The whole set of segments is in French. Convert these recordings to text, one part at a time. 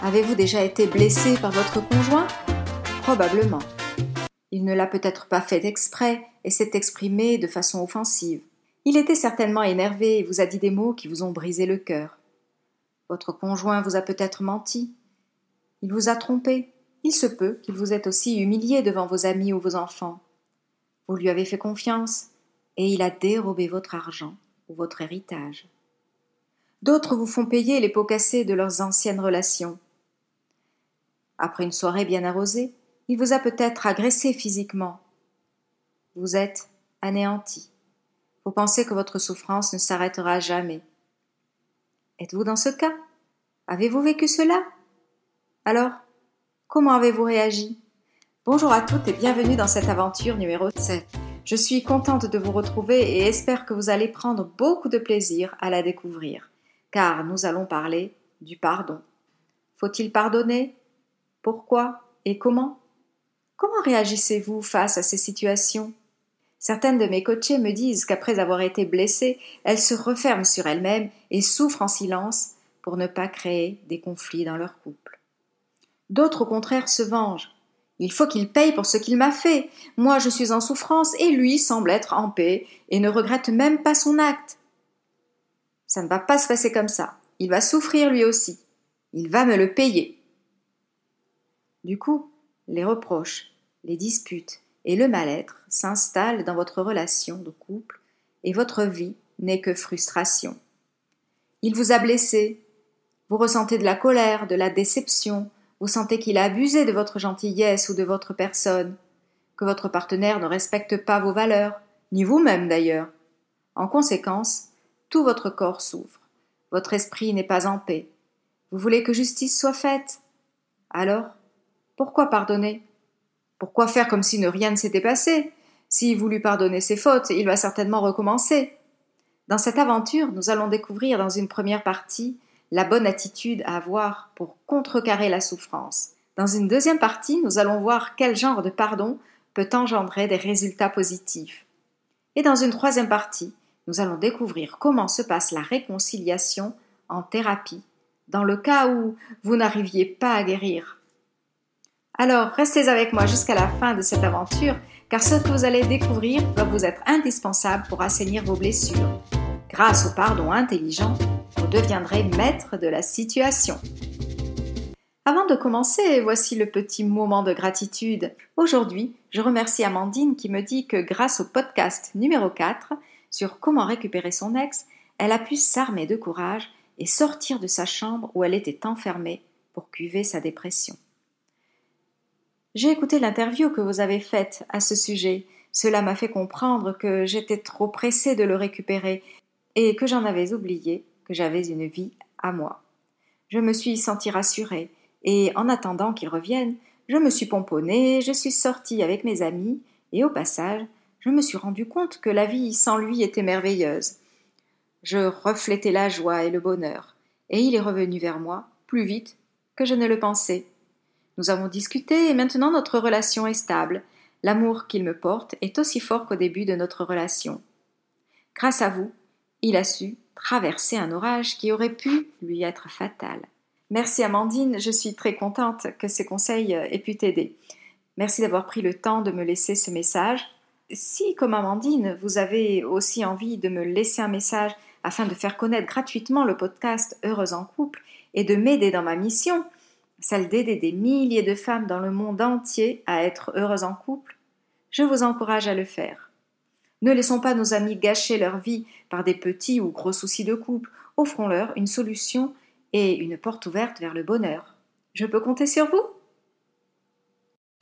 Avez-vous déjà été blessé par votre conjoint? Probablement. Il ne l'a peut-être pas fait exprès et s'est exprimé de façon offensive. Il était certainement énervé et vous a dit des mots qui vous ont brisé le cœur. Votre conjoint vous a peut-être menti. Il vous a trompé. Il se peut qu'il vous ait aussi humilié devant vos amis ou vos enfants. Vous lui avez fait confiance et il a dérobé votre argent ou votre héritage. D'autres vous font payer les pots cassés de leurs anciennes relations. Après une soirée bien arrosée, il vous a peut-être agressé physiquement. Vous êtes anéanti. Vous pensez que votre souffrance ne s'arrêtera jamais. Êtes-vous dans ce cas? Avez-vous vécu cela? Alors, comment avez-vous réagi? Bonjour à toutes et bienvenue dans cette aventure numéro 7. Je suis contente de vous retrouver et espère que vous allez prendre beaucoup de plaisir à la découvrir, car nous allons parler du pardon. Faut-il pardonner? Pourquoi et comment? Comment réagissez-vous face à ces situations? Certaines de mes coachées me disent qu'après avoir été blessées, elles se referment sur elles-mêmes et souffrent en silence pour ne pas créer des conflits dans leur couple. D'autres au contraire se vengent. Il faut qu'il paye pour ce qu'il m'a fait. Moi je suis en souffrance et lui semble être en paix et ne regrette même pas son acte. Ça ne va pas se passer comme ça. Il va souffrir lui aussi. Il va me le payer. Du coup, les reproches, les disputes et le mal-être s'installent dans votre relation de couple et votre vie n'est que frustration. Il vous a blessé, vous ressentez de la colère, de la déception, vous sentez qu'il a abusé de votre gentillesse ou de votre personne, que votre partenaire ne respecte pas vos valeurs, ni vous-même d'ailleurs. En conséquence, tout votre corps souffre, votre esprit n'est pas en paix. Vous voulez que justice soit faite. Alors, pourquoi pardonner? Pourquoi faire comme si ne rien ne s'était passé? S'il voulut pardonner ses fautes, il va certainement recommencer. Dans cette aventure, nous allons découvrir dans une première partie la bonne attitude à avoir pour contrecarrer la souffrance. Dans une deuxième partie, nous allons voir quel genre de pardon peut engendrer des résultats positifs. Et dans une troisième partie, nous allons découvrir comment se passe la réconciliation en thérapie, dans le cas où vous n'arriviez pas à guérir alors, restez avec moi jusqu'à la fin de cette aventure, car ce que vous allez découvrir va vous être indispensable pour assainir vos blessures. Grâce au pardon intelligent, vous deviendrez maître de la situation. Avant de commencer, voici le petit moment de gratitude. Aujourd'hui, je remercie Amandine qui me dit que grâce au podcast numéro 4 sur comment récupérer son ex, elle a pu s'armer de courage et sortir de sa chambre où elle était enfermée pour cuver sa dépression. J'ai écouté l'interview que vous avez faite à ce sujet. Cela m'a fait comprendre que j'étais trop pressée de le récupérer et que j'en avais oublié que j'avais une vie à moi. Je me suis sentie rassurée et en attendant qu'il revienne, je me suis pomponnée, je suis sortie avec mes amis et au passage, je me suis rendu compte que la vie sans lui était merveilleuse. Je reflétais la joie et le bonheur, et il est revenu vers moi plus vite que je ne le pensais. Nous avons discuté et maintenant notre relation est stable. L'amour qu'il me porte est aussi fort qu'au début de notre relation. Grâce à vous, il a su traverser un orage qui aurait pu lui être fatal. Merci Amandine, je suis très contente que ces conseils aient pu t'aider. Merci d'avoir pris le temps de me laisser ce message. Si, comme Amandine, vous avez aussi envie de me laisser un message afin de faire connaître gratuitement le podcast Heureuse en couple et de m'aider dans ma mission, celle d'aider des milliers de femmes dans le monde entier à être heureuses en couple, je vous encourage à le faire. Ne laissons pas nos amis gâcher leur vie par des petits ou gros soucis de couple, offrons-leur une solution et une porte ouverte vers le bonheur. Je peux compter sur vous?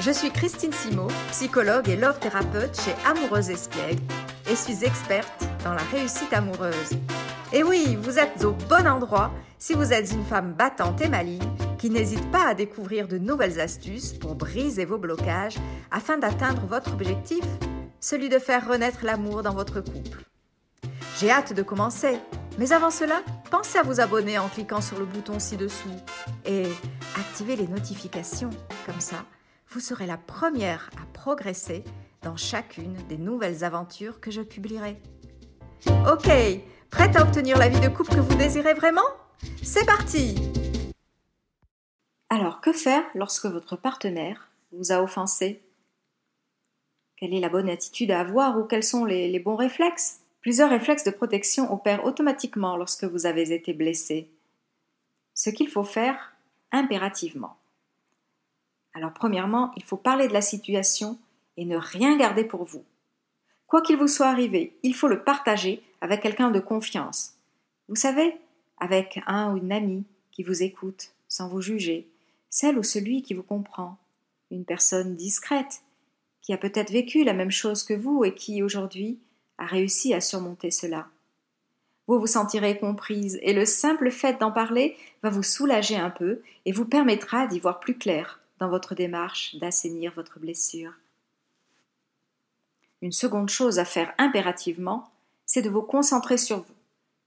Je suis Christine Simo, psychologue et love thérapeute chez Amoureuse Espiègle et suis experte dans la réussite amoureuse. Et oui, vous êtes au bon endroit si vous êtes une femme battante et maligne qui n'hésite pas à découvrir de nouvelles astuces pour briser vos blocages afin d'atteindre votre objectif, celui de faire renaître l'amour dans votre couple. J'ai hâte de commencer, mais avant cela, pensez à vous abonner en cliquant sur le bouton ci-dessous et activez les notifications. Comme ça, vous serez la première à progresser dans chacune des nouvelles aventures que je publierai. Ok, prête à obtenir la vie de couple que vous désirez vraiment? C'est parti Alors, que faire lorsque votre partenaire vous a offensé? Quelle est la bonne attitude à avoir ou quels sont les, bons réflexes? Plusieurs réflexes de protection opèrent automatiquement lorsque vous avez été blessé. Ce qu'il faut faire impérativement. Alors, premièrement, il faut parler de la situation et ne rien garder pour vous. Quoi qu'il vous soit arrivé, il faut le partager avec quelqu'un de confiance. Vous savez, avec un ou une amie qui vous écoute sans vous juger, celle ou celui qui vous comprend, une personne discrète qui a peut-être vécu la même chose que vous et qui aujourd'hui a réussi à surmonter cela. Vous vous sentirez comprise et le simple fait d'en parler va vous soulager un peu et vous permettra d'y voir plus clair dans votre démarche d'assainir votre blessure. Une seconde chose à faire impérativement, c'est de vous concentrer sur vous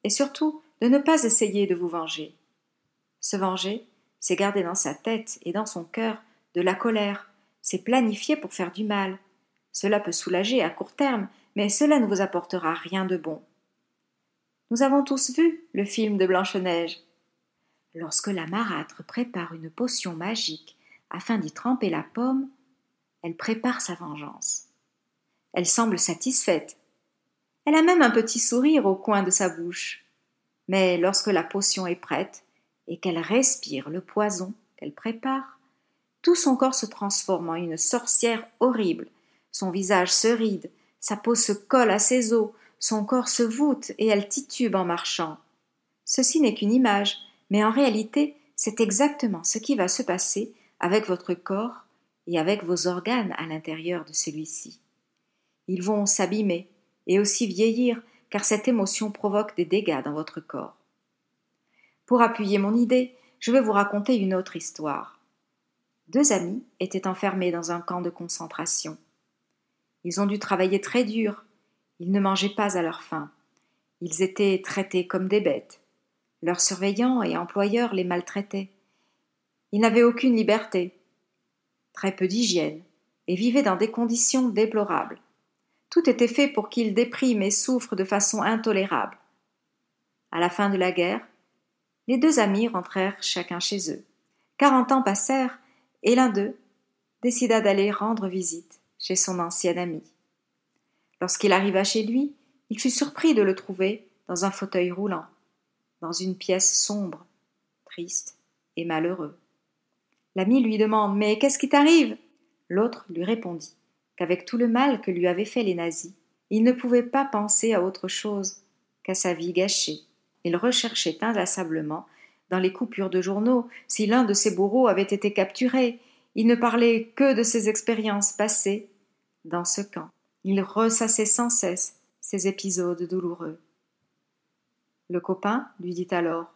et surtout de ne pas essayer de vous venger. Se venger, c'est garder dans sa tête et dans son cœur de la colère, c'est planifier pour faire du mal. Cela peut soulager à court terme, mais cela ne vous apportera rien de bon. Nous avons tous vu le film de Blanche-Neige. Lorsque la marâtre prépare une potion magique afin d'y tremper la pomme, elle prépare sa vengeance. Elle semble satisfaite. Elle a même un petit sourire au coin de sa bouche. Mais lorsque la potion est prête et qu'elle respire le poison qu'elle prépare, tout son corps se transforme en une sorcière horrible. Son visage se ride, sa peau se colle à ses os, son corps se voûte et elle titube en marchant. Ceci n'est qu'une image, mais en réalité, c'est exactement ce qui va se passer avec votre corps et avec vos organes à l'intérieur de celui-ci. Ils vont s'abîmer et aussi vieillir car cette émotion provoque des dégâts dans votre corps. Pour appuyer mon idée, je vais vous raconter une autre histoire. Deux amis étaient enfermés dans un camp de concentration. Ils ont dû travailler très dur, ils ne mangeaient pas à leur faim, ils étaient traités comme des bêtes, leurs surveillants et employeurs les maltraitaient. Ils n'avaient aucune liberté, très peu d'hygiène, et vivaient dans des conditions déplorables. Tout était fait pour qu'ils dépriment et souffrent de façon intolérable. À la fin de la guerre, les deux amis rentrèrent chacun chez eux. Quarante ans passèrent, et l'un d'eux décida d'aller rendre visite chez son ancien ami. Lorsqu'il arriva chez lui, il fut surpris de le trouver dans un fauteuil roulant, dans une pièce sombre, triste et malheureux. L'ami lui demande Mais qu'est-ce qui t'arrive? L'autre lui répondit qu'avec tout le mal que lui avaient fait les nazis, il ne pouvait pas penser à autre chose qu'à sa vie gâchée. Il recherchait inlassablement, dans les coupures de journaux, si l'un de ses bourreaux avait été capturé. Il ne parlait que de ses expériences passées dans ce camp. Il ressassait sans cesse ces épisodes douloureux. Le copain lui dit alors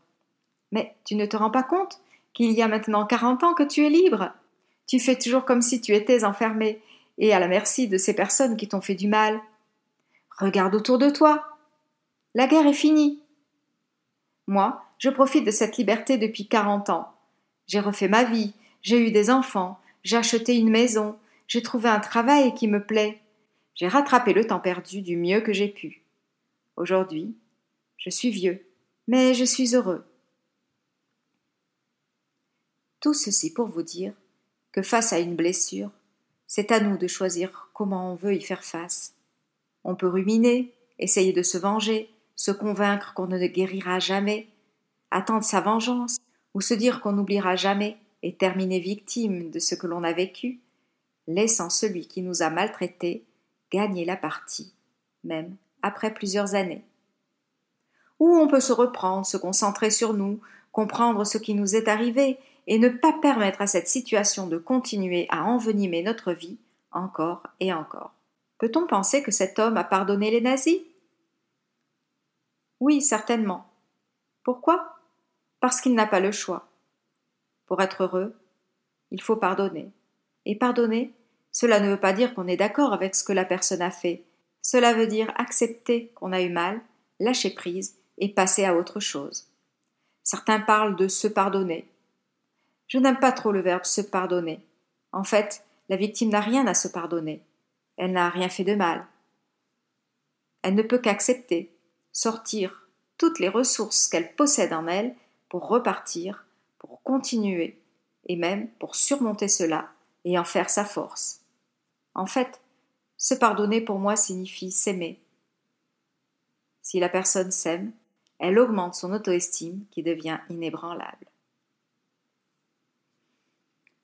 Mais tu ne te rends pas compte qu'il y a maintenant quarante ans que tu es libre? Tu fais toujours comme si tu étais enfermé et à la merci de ces personnes qui t'ont fait du mal. Regarde autour de toi. La guerre est finie. Moi, je profite de cette liberté depuis quarante ans. J'ai refait ma vie, j'ai eu des enfants, j'ai acheté une maison, j'ai trouvé un travail qui me plaît. J'ai rattrapé le temps perdu du mieux que j'ai pu. Aujourd'hui, je suis vieux, mais je suis heureux. Tout ceci pour vous dire que face à une blessure, c'est à nous de choisir comment on veut y faire face. On peut ruminer, essayer de se venger, se convaincre qu'on ne guérira jamais, attendre sa vengeance, ou se dire qu'on n'oubliera jamais et terminer victime de ce que l'on a vécu, laissant celui qui nous a maltraités gagner la partie, même après plusieurs années. Ou on peut se reprendre, se concentrer sur nous, comprendre ce qui nous est arrivé et ne pas permettre à cette situation de continuer à envenimer notre vie encore et encore. Peut-on penser que cet homme a pardonné les nazis? Oui, certainement. Pourquoi? Parce qu'il n'a pas le choix. Pour être heureux, il faut pardonner. Et pardonner, cela ne veut pas dire qu'on est d'accord avec ce que la personne a fait. Cela veut dire accepter qu'on a eu mal, lâcher prise et passer à autre chose. Certains parlent de se pardonner. Je n'aime pas trop le verbe se pardonner. En fait, la victime n'a rien à se pardonner. Elle n'a rien fait de mal. Elle ne peut qu'accepter, sortir toutes les ressources qu'elle possède en elle pour repartir, pour continuer et même pour surmonter cela et en faire sa force. En fait, se pardonner pour moi signifie s'aimer. Si la personne s'aime, elle augmente son auto-estime qui devient inébranlable.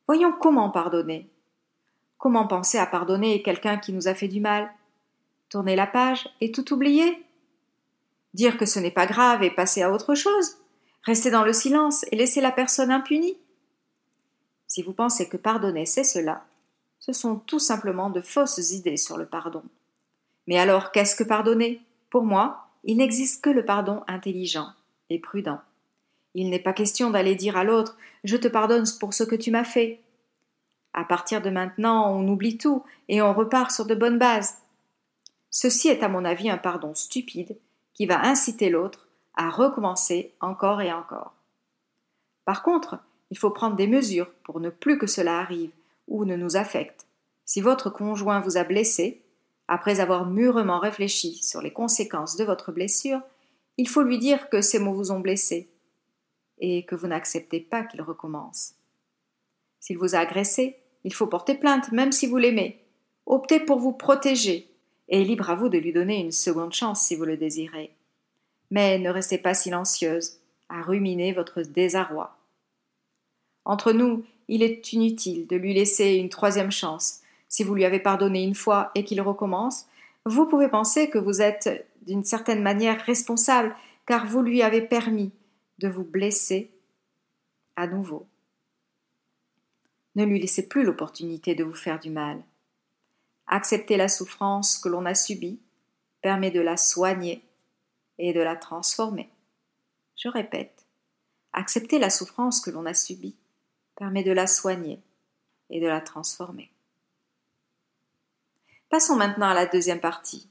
Voyons comment pardonner. Comment penser à pardonner quelqu'un qui nous a fait du mal? Tourner la page et tout oublier? Dire que ce n'est pas grave et passer à autre chose Rester dans le silence et laisser la personne impunie Si vous pensez que pardonner c'est cela, ce sont tout simplement de fausses idées sur le pardon. Mais alors qu'est-ce que pardonner? Pour moi, il n'existe que le pardon intelligent et prudent. Il n'est pas question d'aller dire à l'autre Je te pardonne pour ce que tu m'as fait. À partir de maintenant, on oublie tout et on repart sur de bonnes bases. Ceci est à mon avis un pardon stupide va inciter l'autre à recommencer encore et encore. Par contre, il faut prendre des mesures pour ne plus que cela arrive ou ne nous affecte. Si votre conjoint vous a blessé, après avoir mûrement réfléchi sur les conséquences de votre blessure, il faut lui dire que ces mots vous ont blessé et que vous n'acceptez pas qu'il recommence. S'il vous a agressé, il faut porter plainte même si vous l'aimez. Optez pour vous protéger et libre à vous de lui donner une seconde chance si vous le désirez. Mais ne restez pas silencieuse à ruminer votre désarroi. Entre nous, il est inutile de lui laisser une troisième chance. Si vous lui avez pardonné une fois et qu'il recommence, vous pouvez penser que vous êtes d'une certaine manière responsable car vous lui avez permis de vous blesser à nouveau. Ne lui laissez plus l'opportunité de vous faire du mal. Accepter la souffrance que l'on a subie permet de la soigner et de la transformer. Je répète, accepter la souffrance que l'on a subie permet de la soigner et de la transformer. Passons maintenant à la deuxième partie,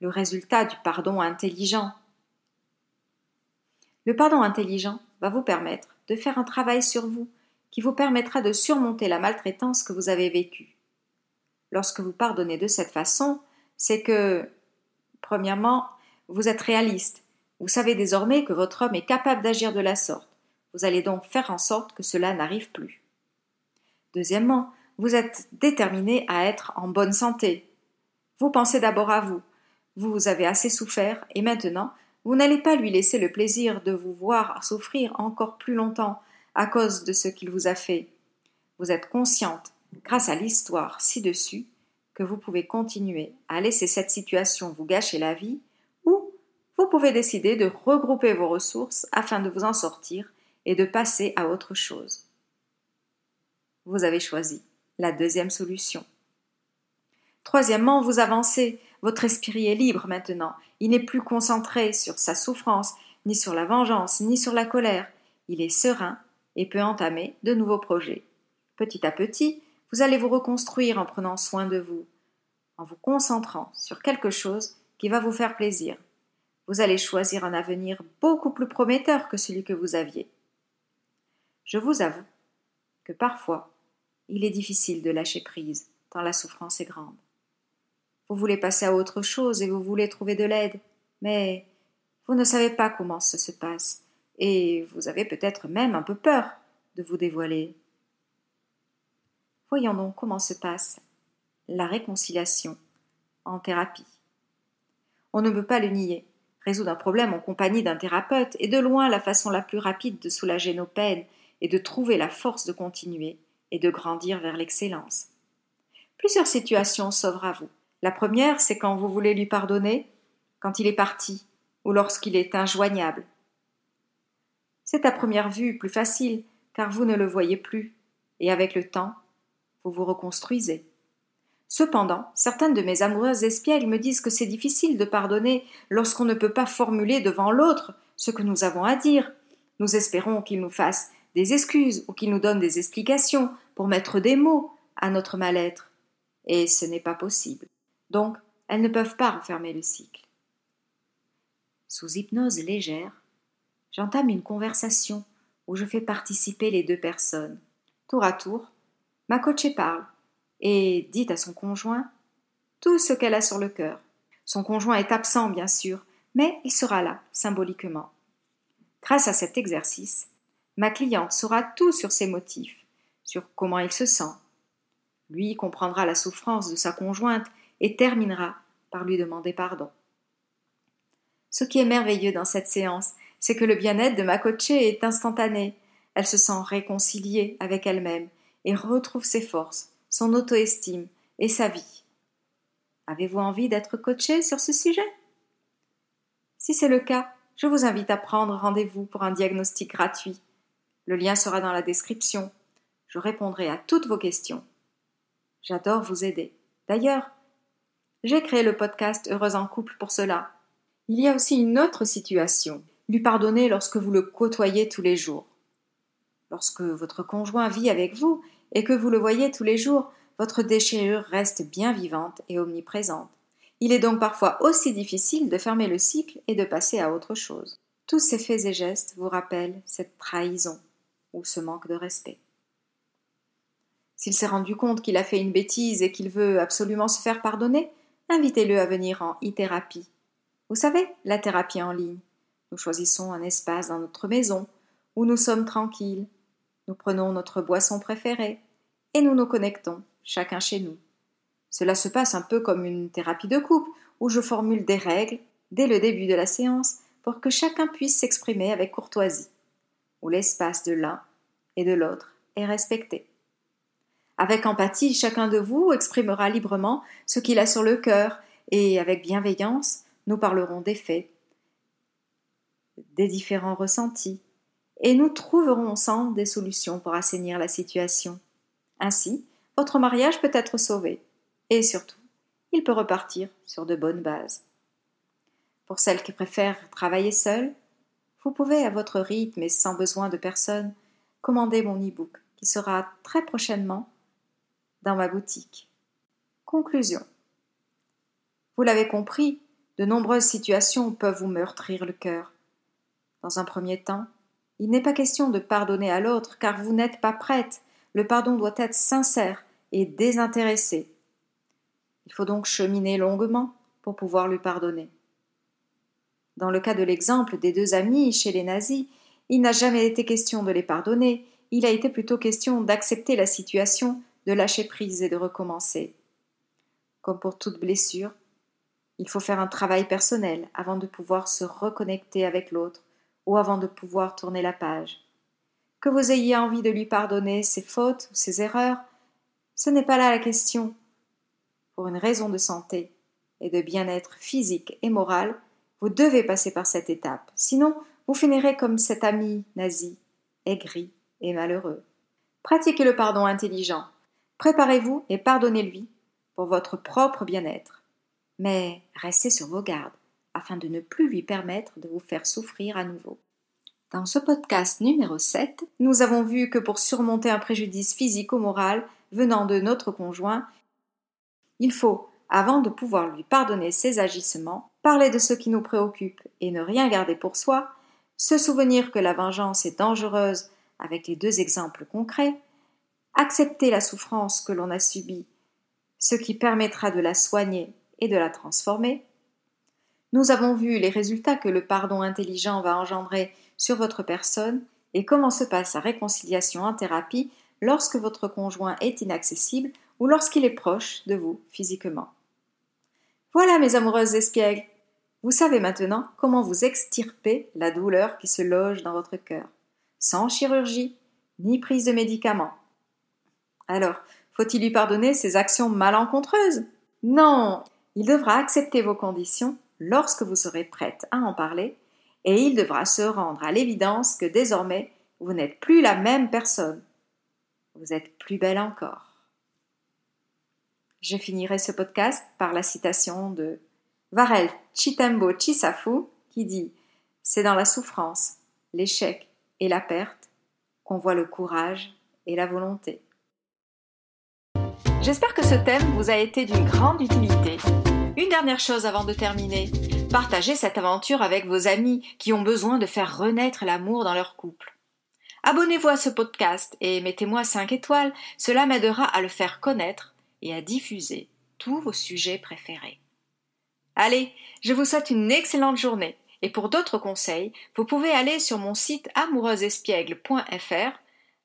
le résultat du pardon intelligent. Le pardon intelligent va vous permettre de faire un travail sur vous qui vous permettra de surmonter la maltraitance que vous avez vécue lorsque vous pardonnez de cette façon, c'est que, premièrement, vous êtes réaliste. Vous savez désormais que votre homme est capable d'agir de la sorte. Vous allez donc faire en sorte que cela n'arrive plus. Deuxièmement, vous êtes déterminé à être en bonne santé. Vous pensez d'abord à vous. Vous avez assez souffert et maintenant, vous n'allez pas lui laisser le plaisir de vous voir souffrir encore plus longtemps à cause de ce qu'il vous a fait. Vous êtes consciente grâce à l'histoire ci-dessus, que vous pouvez continuer à laisser cette situation vous gâcher la vie, ou vous pouvez décider de regrouper vos ressources afin de vous en sortir et de passer à autre chose. Vous avez choisi la deuxième solution. Troisièmement, vous avancez, votre esprit est libre maintenant, il n'est plus concentré sur sa souffrance, ni sur la vengeance, ni sur la colère, il est serein et peut entamer de nouveaux projets. Petit à petit, vous allez vous reconstruire en prenant soin de vous, en vous concentrant sur quelque chose qui va vous faire plaisir. Vous allez choisir un avenir beaucoup plus prometteur que celui que vous aviez. Je vous avoue que parfois, il est difficile de lâcher prise, tant la souffrance est grande. Vous voulez passer à autre chose et vous voulez trouver de l'aide, mais vous ne savez pas comment ça se passe, et vous avez peut-être même un peu peur de vous dévoiler. Voyons donc comment se passe la réconciliation en thérapie. On ne peut pas le nier. Résoudre un problème en compagnie d'un thérapeute est de loin la façon la plus rapide de soulager nos peines et de trouver la force de continuer et de grandir vers l'excellence. Plusieurs situations s'offrent à vous. La première, c'est quand vous voulez lui pardonner, quand il est parti, ou lorsqu'il est injoignable. C'est à première vue plus facile, car vous ne le voyez plus, et avec le temps, vous vous reconstruisez. Cependant, certaines de mes amoureuses espiègles me disent que c'est difficile de pardonner lorsqu'on ne peut pas formuler devant l'autre ce que nous avons à dire. Nous espérons qu'il nous fasse des excuses ou qu'il nous donne des explications pour mettre des mots à notre mal-être. Et ce n'est pas possible. Donc, elles ne peuvent pas refermer le cycle. Sous hypnose légère, j'entame une conversation où je fais participer les deux personnes. Tour à tour, Ma coachée parle et dit à son conjoint tout ce qu'elle a sur le cœur. Son conjoint est absent, bien sûr, mais il sera là, symboliquement. Grâce à cet exercice, Ma cliente saura tout sur ses motifs, sur comment il se sent. Lui comprendra la souffrance de sa conjointe et terminera par lui demander pardon. Ce qui est merveilleux dans cette séance, c'est que le bien-être de ma coachée est instantané. Elle se sent réconciliée avec elle-même et retrouve ses forces, son auto-estime et sa vie. Avez-vous envie d'être coachée sur ce sujet? Si c'est le cas, je vous invite à prendre rendez-vous pour un diagnostic gratuit. Le lien sera dans la description. Je répondrai à toutes vos questions. J'adore vous aider. D'ailleurs, j'ai créé le podcast Heureuse en couple pour cela. Il y a aussi une autre situation. Lui pardonner lorsque vous le côtoyez tous les jours. Lorsque votre conjoint vit avec vous et que vous le voyez tous les jours, votre déchirure reste bien vivante et omniprésente. Il est donc parfois aussi difficile de fermer le cycle et de passer à autre chose. Tous ces faits et gestes vous rappellent cette trahison ou ce manque de respect. S'il s'est rendu compte qu'il a fait une bêtise et qu'il veut absolument se faire pardonner, invitez-le à venir en e-thérapie vous savez, la thérapie en ligne. Nous choisissons un espace dans notre maison où nous sommes tranquilles. Nous prenons notre boisson préférée et nous nous connectons, chacun chez nous. Cela se passe un peu comme une thérapie de couple où je formule des règles dès le début de la séance pour que chacun puisse s'exprimer avec courtoisie, où l'espace de l'un et de l'autre est respecté. Avec empathie, chacun de vous exprimera librement ce qu'il a sur le cœur et avec bienveillance, nous parlerons des faits, des différents ressentis, et nous trouverons ensemble des solutions pour assainir la situation. Ainsi, votre mariage peut être sauvé, et surtout, il peut repartir sur de bonnes bases. Pour celles qui préfèrent travailler seules, vous pouvez à votre rythme et sans besoin de personne commander mon e-book qui sera très prochainement dans ma boutique. Conclusion. Vous l'avez compris, de nombreuses situations peuvent vous meurtrir le cœur. Dans un premier temps, il n'est pas question de pardonner à l'autre car vous n'êtes pas prête. Le pardon doit être sincère et désintéressé. Il faut donc cheminer longuement pour pouvoir lui pardonner. Dans le cas de l'exemple des deux amis chez les nazis, il n'a jamais été question de les pardonner, il a été plutôt question d'accepter la situation, de lâcher prise et de recommencer. Comme pour toute blessure, il faut faire un travail personnel avant de pouvoir se reconnecter avec l'autre ou avant de pouvoir tourner la page. Que vous ayez envie de lui pardonner ses fautes ou ses erreurs, ce n'est pas là la question. Pour une raison de santé et de bien-être physique et moral, vous devez passer par cette étape. Sinon, vous finirez comme cet ami nazi, aigri et malheureux. Pratiquez le pardon intelligent. Préparez-vous et pardonnez-lui pour votre propre bien-être mais restez sur vos gardes afin de ne plus lui permettre de vous faire souffrir à nouveau. Dans ce podcast numéro 7, nous avons vu que pour surmonter un préjudice physique ou moral venant de notre conjoint, il faut, avant de pouvoir lui pardonner ses agissements, parler de ce qui nous préoccupe et ne rien garder pour soi, se souvenir que la vengeance est dangereuse avec les deux exemples concrets, accepter la souffrance que l'on a subie, ce qui permettra de la soigner et de la transformer. Nous avons vu les résultats que le pardon intelligent va engendrer sur votre personne et comment se passe la réconciliation en thérapie lorsque votre conjoint est inaccessible ou lorsqu'il est proche de vous physiquement. Voilà mes amoureuses espiègles, vous savez maintenant comment vous extirper la douleur qui se loge dans votre cœur, sans chirurgie ni prise de médicaments. Alors, faut-il lui pardonner ses actions malencontreuses? Non, il devra accepter vos conditions lorsque vous serez prête à en parler et il devra se rendre à l'évidence que désormais vous n'êtes plus la même personne. Vous êtes plus belle encore. Je finirai ce podcast par la citation de Varel Chitembo Chisafu qui dit C'est dans la souffrance, l'échec et la perte qu'on voit le courage et la volonté. J'espère que ce thème vous a été d'une grande utilité. Une dernière chose avant de terminer. Partagez cette aventure avec vos amis qui ont besoin de faire renaître l'amour dans leur couple. Abonnez-vous à ce podcast et mettez-moi 5 étoiles, cela m'aidera à le faire connaître et à diffuser tous vos sujets préférés. Allez, je vous souhaite une excellente journée Et pour d'autres conseils, vous pouvez aller sur mon site amoureuseespiègle.fr,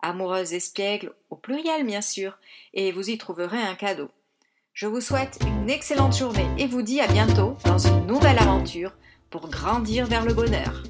amoureuse espiègle au pluriel bien sûr, et vous y trouverez un cadeau. Je vous souhaite une excellente journée et vous dis à bientôt dans une nouvelle aventure pour grandir vers le bonheur.